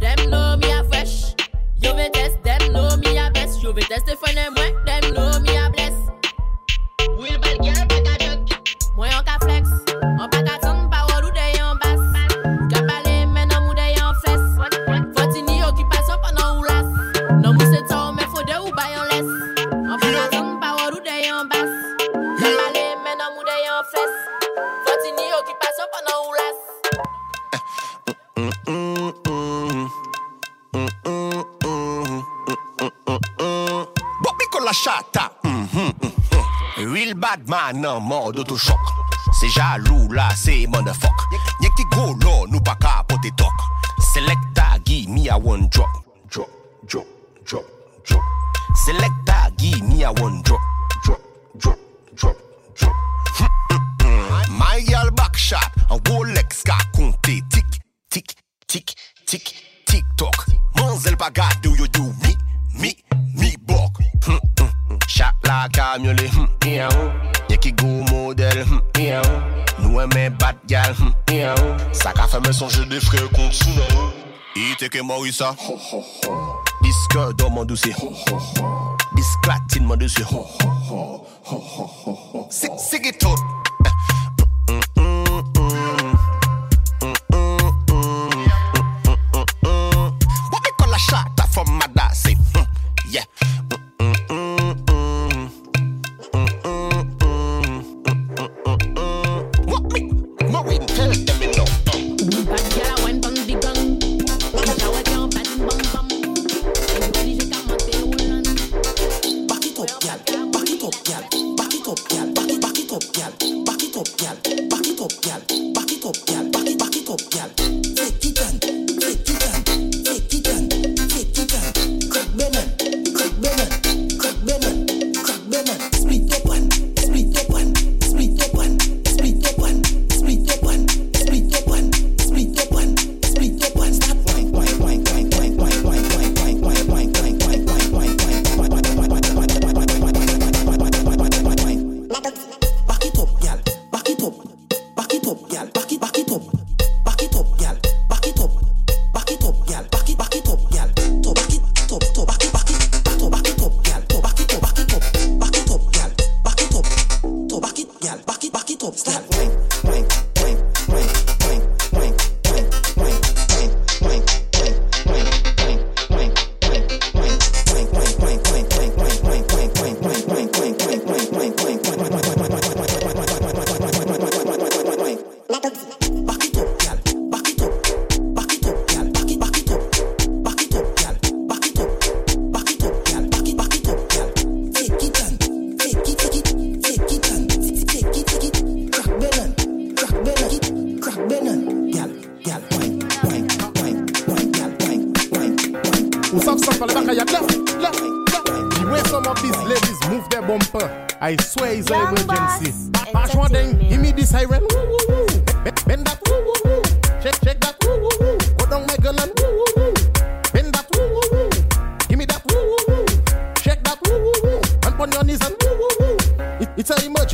Madman en mode autochoc. C'est jaloux là, c'est motherfuck. oui ça. Disque dans mon dossier Disclatine mon dossier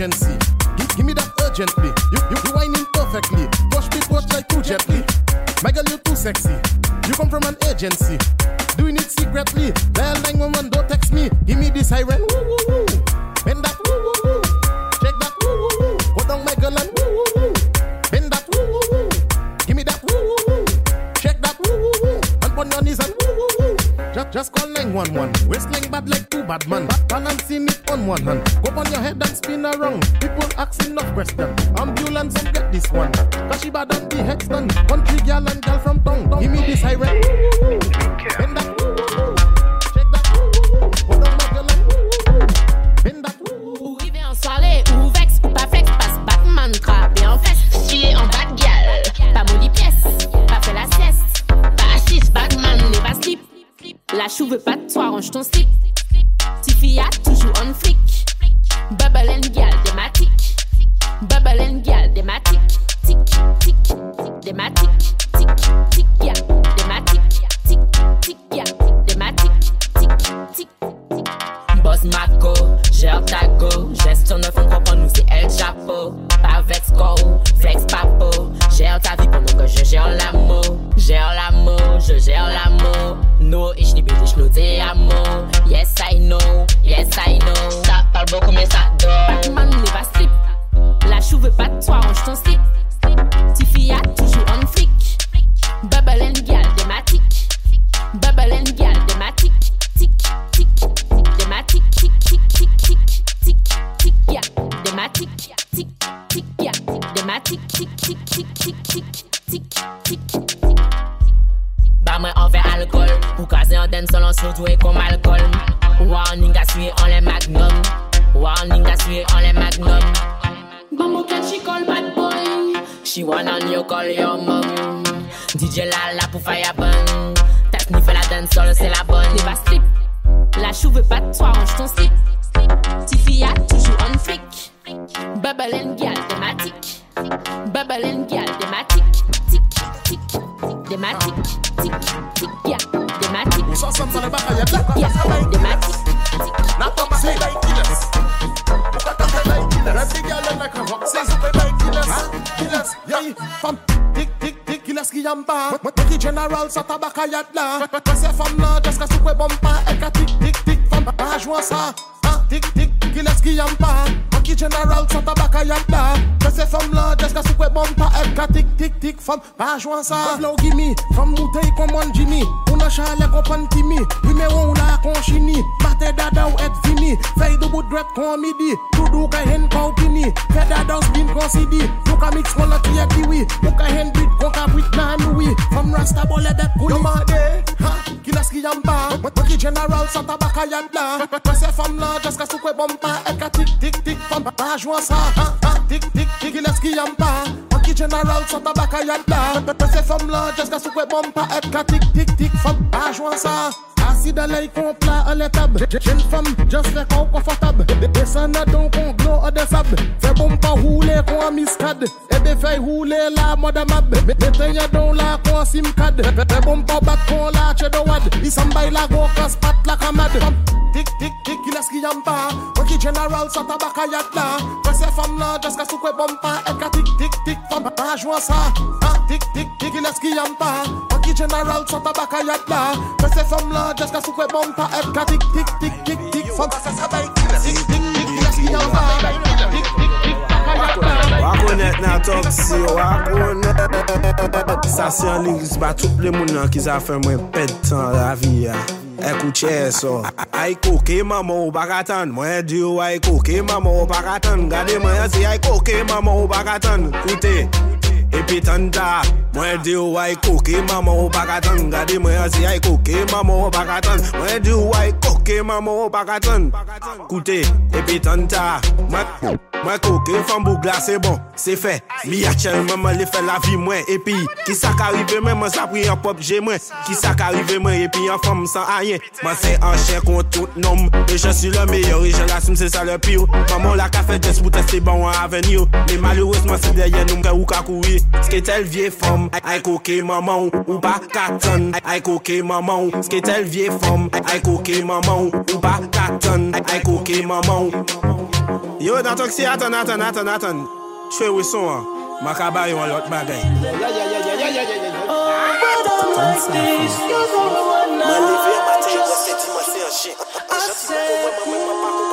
emergency. Give, give me that urgently. You, you, you whining perfectly. Push me, push like too gently. My girl, you too sexy. You come from an agency. Doing it secretly. Dial 911, don't text me. Give me this siren. Woo, woo, woo. Bend that. Woo, woo, woo. Check that. Woo, woo, woo. Go down, my girl, and woo, woo, woo. Bend that. Woo, woo, woo. Give me that. Woo, woo, woo. Check that. Woo, woo, woo. And on your knees and woo, woo, woo. Just, just call 911. Waistline bad like two bad man. Dématique Tic, tic, ya Dématique Tic, tic, tic, tic, tic, tic, tic Ba mwen an fe alkol Ou kaze an den solon et kom alkol. Warning a suye an le magnum. Warning a suye an le magnum. Bambo cat she call bad boy. She wanna you call your mom. DJ Lala pour fire bun. Ta fait la dance sol c'est la bonne Il va slip La chou pas de toi range ton slip. Tiffy a toujours on flic Babalen gal thématique. Babalen gal thématique. Tic, tic, thématique. Tic, tic, gal thématique. Nous sommes dans le bar, y'a de la thématique. N'attends pas, c'est like killers. Pourquoi t'as fait like killers? La big gal, la crevant. C'est super like killers. Hein? Killers, y'a femme. Tic, tic, tic, killers qui y'en bas. Moi, t'es qui general, ça tabac à y'a de là. Toi, c'est femme là, jusqu'à ce que bon pas. Elle qu'a tic, tic, tic, femme. Ah, jouant ça. Ah, tic, tic, killers qui y'en bas. Monkey general tabac à yat là. Ces femmes là, jusqu'à ce que bon pas. Et qu'à tic tic tic femme, pas ça. Flow gimme, from bouteille comme on Jimmy. On a chalet comprendre Timmy. Numéro ou la conchini. Mate dada ou et fini. Feuille de bout de droite qu'on midi. Tout hen ou pini. Fait dada ou spin qu'on sidi. Nou ka mix kon la kriye kiwi. Ka hen bit kon ka brit nan. From rasta bole det kouli. Yo made, ha, ki las ki yam pa. Mwen ki general sa tabaka yad la. Mwen se fam la, just soukwe bomba. Et ka tik tik tik fam, Pas jouer ça, hein, hein. tic tic tic, il est ce qu'il y a pas. Anki General, sans tabac à yadda. Ces femmes-là, jusqu'à ce que bon pas être tic tic tic, femme. Pas jouer ça. Assis dans l'air, qu'on plat à l'étable. J'ai une femme, juste là qu'on confortable. Descends donc, on glow à des sables. Fais bon pas rouler, qu'on a miscade. Et des feuilles rouler là, madame ab. Mettez donc là, qu'on a simcade. Fais bon pas battre, l'a, chez Dowad. Il s'en baille la go, casse patte la camade. Tic tic tic, il y. general sa tabaka yat la Kwen se fam la, jeska sou kwe bom pa Et ka tik tik tik fam pa jwa sa Ha tik tik tik iles ki yam pa Aki general sa tabaka yat la Kwen se fam la, jeska sou kwe bom pa Et ka tik tik tik tik tik fam Tik tik tik iles ki yam pa Tik tik tik tabaka yat la Wakounet nan tok si wakounet Sasyon lingis ba tout le moun an ki zafè mwen ped tan la vi ya Ekouche so. Aiko ke mama ou bakatan Mwen diyo aiko ke mama ou bakatan Gade mwen se aiko ke mama ou bakatan Koute. Epi tanda Mwen di yo ay koke mama ou bakatan Gade mwen ya si ay koke mama ou bakatan Mwen di yo ay koke mama ou bakatan Koute Epi tanda Mwen Mwen koke fambou glase bon, se fe. Mi a chel mwen mwen le fe la vi mwen Epi, ki sa ka rive mwen, mwen sa pri an pop je mwen. Ki sa ka rive mwen, epi an fam san ayen Mwen se an chen kon tout nom E je su le meyor, e je l'assume se sa le piyo Maman la ka fe jes pou teste bon an avenir Me malourous mwen se deryen nou mke ou Ske tel vie fam, fom Ay koke maman ou pa katon Ay koke maman Ske tel vie fom Ay koke maman ou pa katon Ay koke maman Yo nan tok si atan atan atan atan Chwe wison an Makaba yon lot bagay Mwen leve matin, yo se di mwen se an chien. Ah,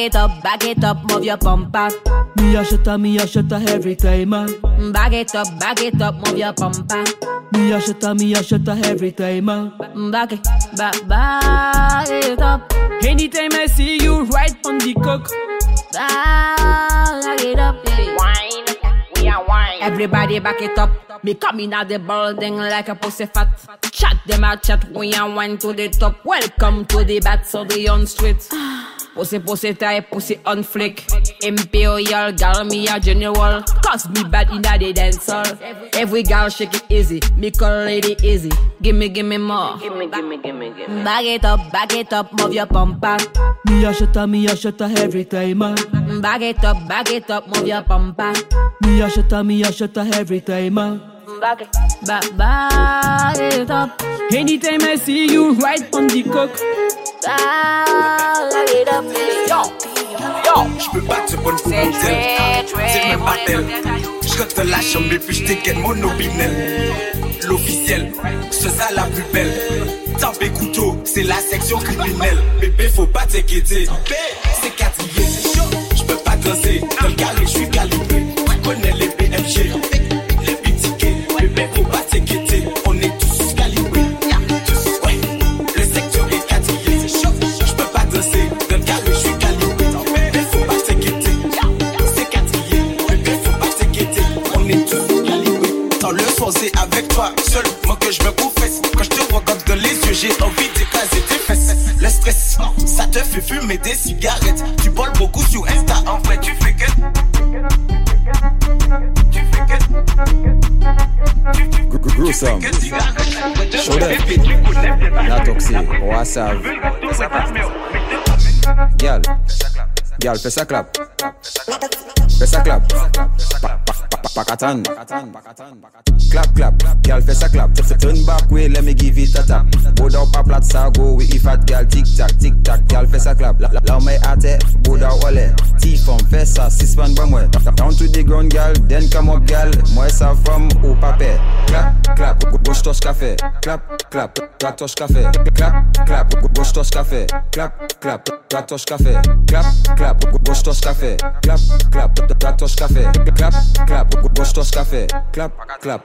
it up, back it up, move your bumper. Me a shutter, me a shutter every time, man. Back it up, back it up, move your bumper. Me a shutter, me a shutter every time, man. Back it, back, back it up. Anytime I see you right on the cook. Back it up, Wine, we are wine. Everybody back it up. Me coming out the building like a pussy fat. Chat them a chat, we a wine to the top. Welcome to the bats of the on street. Pussy, pussy tight, pussy on flick. Imperial girl, me a general. Cause me bad in the dance hall. Every girl shake it easy. Me call lady easy. Gimme, gimme more. Gimme, gimme, gimme, gimme. Back it up, back it up, move your bumper. Me a shutter, me a shutter every time, man. Back it up, back it up, move your bumper. Me a shutter, me a shutter every time, man. Back. It, back, back it up. Anytime I see you right on the cook. Back it up, yo. J'peux pas te bonne pour mon tel. C'est J'cote de la chambre et puis j'tégaine mon opinel. L'officiel, ce ça la plus belle. Tampé couteau, c'est la section criminelle. Bébé faut pas t'inquiéter. C'est quatrier, c'est chaud J'peux pas danser, dans le carré j'suis calibré. Connais Seul, moi que je me confesse Quand je te regarde dans les yeux j'ai envie d'écraser tes fesses Le stress, ça te fait fumer des cigarettes Tu boles beaucoup sur Insta En vrai tu fais que Tu fais que. Show them. La toxi. Wasav. Girl. Girl, fais ça clap. Fais ça clap. Pa- pa- pa- Pakatan. Clap, clap. Girl, fais ça clap. Turn back way, let me give it a tap. Board up a plat, ça go with if fat girl. Tic tac, tic tac. Girl, fais ça clap. La- La me ate, board out wale. T-form, fais ça, six man ba moi. Down to the ground, girl. Then come up, girl. Moi ça from au papé. Clap, clap. Gauche touche café. Clap, clap. Droite touche café. Clap, clap. Gauche touche café. Clap, clap. Droite touche café. Clap, clap. Gauche touche café. Clap, clap. Droite touche café. Clap, clap. Gauche touche café. Clap, clap.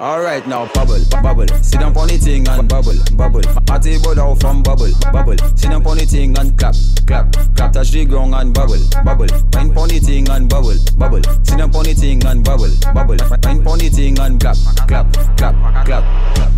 Alright now, bubble, bubble. Sit down on the thing and bubble, bubble. Party bud out from bubble, bubble. Sit down on the thing and clap, clap, clap. Touch the ground and bubble, bubble. Fine on the thing and bubble, bubble. Sit down on the thing and bubble, bubble. Fine on the thing and clap, clap, clap, clap,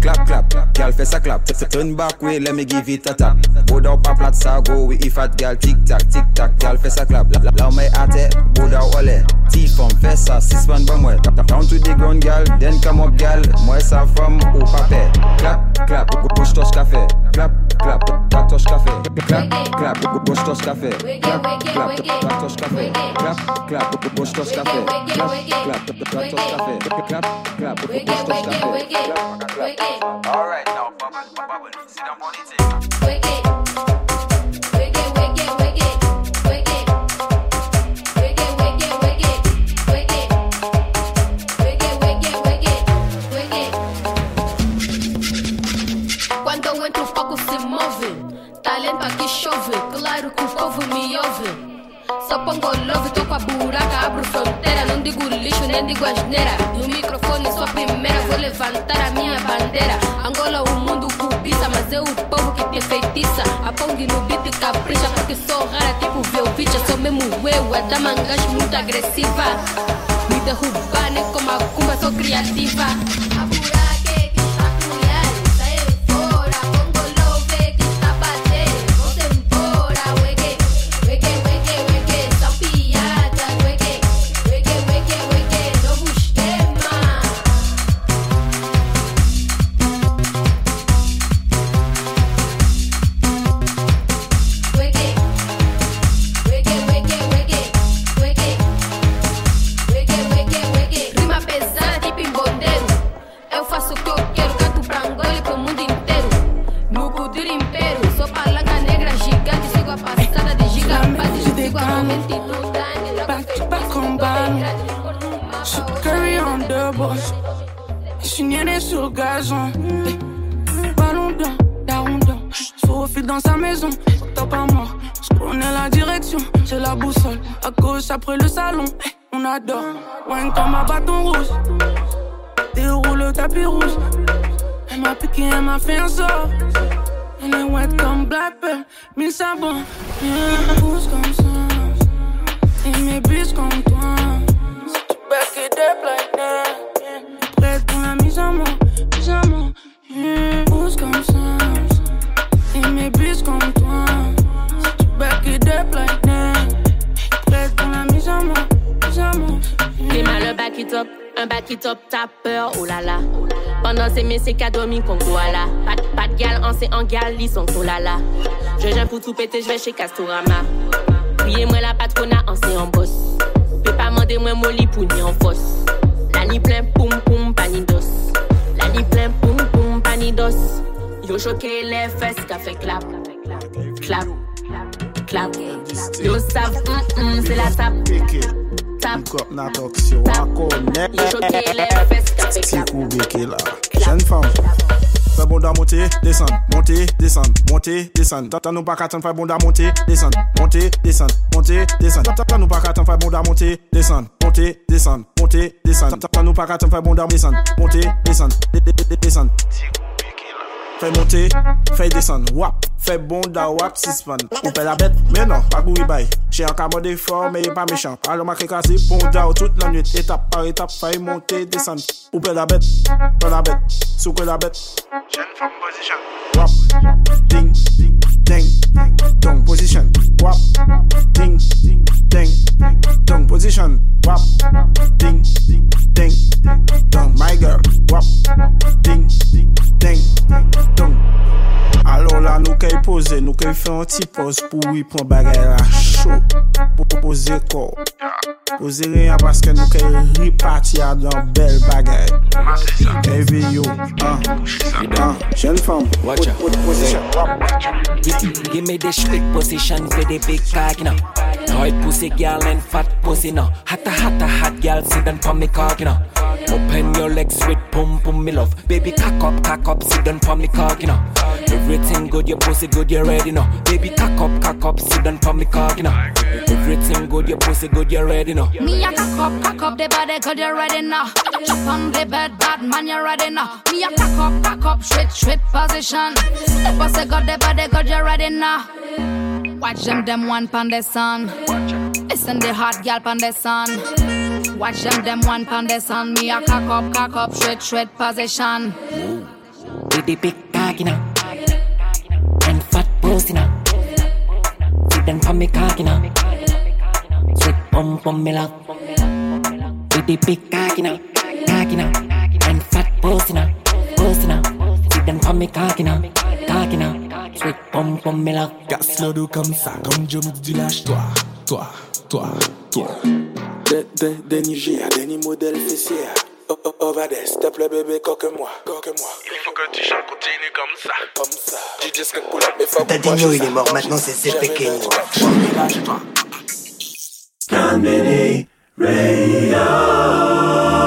clap, clap. Girl, fais ça clap. Turn back way, let me give it a tap. Board up a plat, ça go with if fat girl. Tic tac, tic tac. Girl, fais ça clap. La- la- La me ate, board out wale. T-form, fais ça, six man moi. Down to the ground, girl. Then come up, girl. Moi ça from au papé. Clap, clap. Gauche touche café. Clap, clap. Droite touche café. Clap, clap. Gauche touche café. Clap, clap. Droite touche café. Clap, clap. Gauche touche café. Clap, clap. Droite touche café. Clap, clap. Gauche touche café. Clap, clap. Alright now, bubble, bubble. Sit down on Sou pangolove, tô com a buraca, abro fronteira. Não digo lixo, nem digo asneira. No microfone sou a primeira, vou levantar a minha bandeira. Angola, o mundo cobiça, mas eu o povo que te feitiça. A Pong no beat capricha, porque sou rara, tipo Velvicha. Sou mesmo eu, a dama muito agressiva. Me derrubar, nem como a cumba, sou criativa. Signé sur le gazon. Eh, Ballon blanc, daron blanc. Fil dans sa maison. Top à moi. Je connais la direction, c'est la boussole. À gauche après le salon. Eh, On adore. Wine comme un bâton rouge. Déroule le tapis rouge. Elle m'a piqué, elle m'a fait un sort. Elle est wet comme Black Pearl. Mille sabots. Yeah, pousse comme ça. Et mes bus comme toi. Si tu back it up like. Mise à. Yeah, pousse comme ça. Et mes bus comme toi. Si tu back it up like that. Prête pour la mise à mort. T'es mal un back it up, un back it up, t'as peur, oh là là. Pendant ces mecs, c'est cadeau, mi qu'on là. Pas, pas de gal, en c'est en gal, ils sont oh là là. Je viens pour tout péter, je vais chez Castorama. Priez-moi la patrona, en c'est en boss. Peux pas demander moi molly pour ni en fosse. La ni plein, poum poum, panidos. La Li plen poum poum panidos Yo choke le fes ka fe klap Klap, klap Yo sav mm mm se la tap Tap. Yo choke le fes ka fe klap fè bonda monte, desan, monte, desan, monte, desan Tata nou pa katan fè bonda monte, desan, monte, desan, monte, desan Tata nou pa katan fè bonda monte, desan, monte, desan, monte, desan Tata nou pa katan fè bonda monte, desan, monte, desan, desan Fè monte, fè desan, wap, fè bon da wap, sispan Ou pe la bet, men menan, pa kou bay Che an ka mode for, meye pa mechan Alo ma krekase, bonda ou tout la nuit. Etap par etap, fè monte, desan Ou pe la bet, pe la bet, sou ke la bet Jen fòm pozisyon Wap, ding, ding, dong, pozisyon fè an ti poz pou yi pon bagay la chou. Po po pose kor Pose reyan paske nou ke ripati a dan bel bagay. Evi yo, ah, ah, an, an, jen fam Watcha, gimme de shpik posisyon ve de big kaki nan Hard pussy gal and fat pussy nan Hata hata hot gal sit and pon me cocky nan Open your legs with pum pum, me love. Baby, cock up, cock up, sit down for me cock, you know. Everything good, your pussy good, you ready, now. Baby, cock up, cock up, sit down for me cock, you know. Everything good, your pussy good, you ready, now. Me a cock up, cock up the body, cause you're ready now. Jump on the bed, bad man, you're ready now. Me a cock up, cock up, straight, straight position. The boss got the body, cause you're ready now. Watch them, them one pon the sun. Listen the hot gal pon the sun. Watch them, them one pon the sun. Me a cock up, cock up, straight, straight position. With the big cock, you. And fat pussy, now. Sit down for me cock, you know. Sweet pum pum, me love. With the big cock, you know. Cock, you. And fat. Pussy, now. Sit down for me cock, Akina, souhaite pomme pomme mais là. Casse le dos comme ça, comme je me dis lâche-toi, toi, toi, toi. Des Niger, des modèle fessier. Oh, oh, oh, Vades, t'as le bébé, coque-moi, coque-moi. Il faut que tu chantes, continue comme ça, comme ça. DJ Skunk pull up, mais faut que il est mort, maintenant c'est CP Kenny. Calmini, Rayon.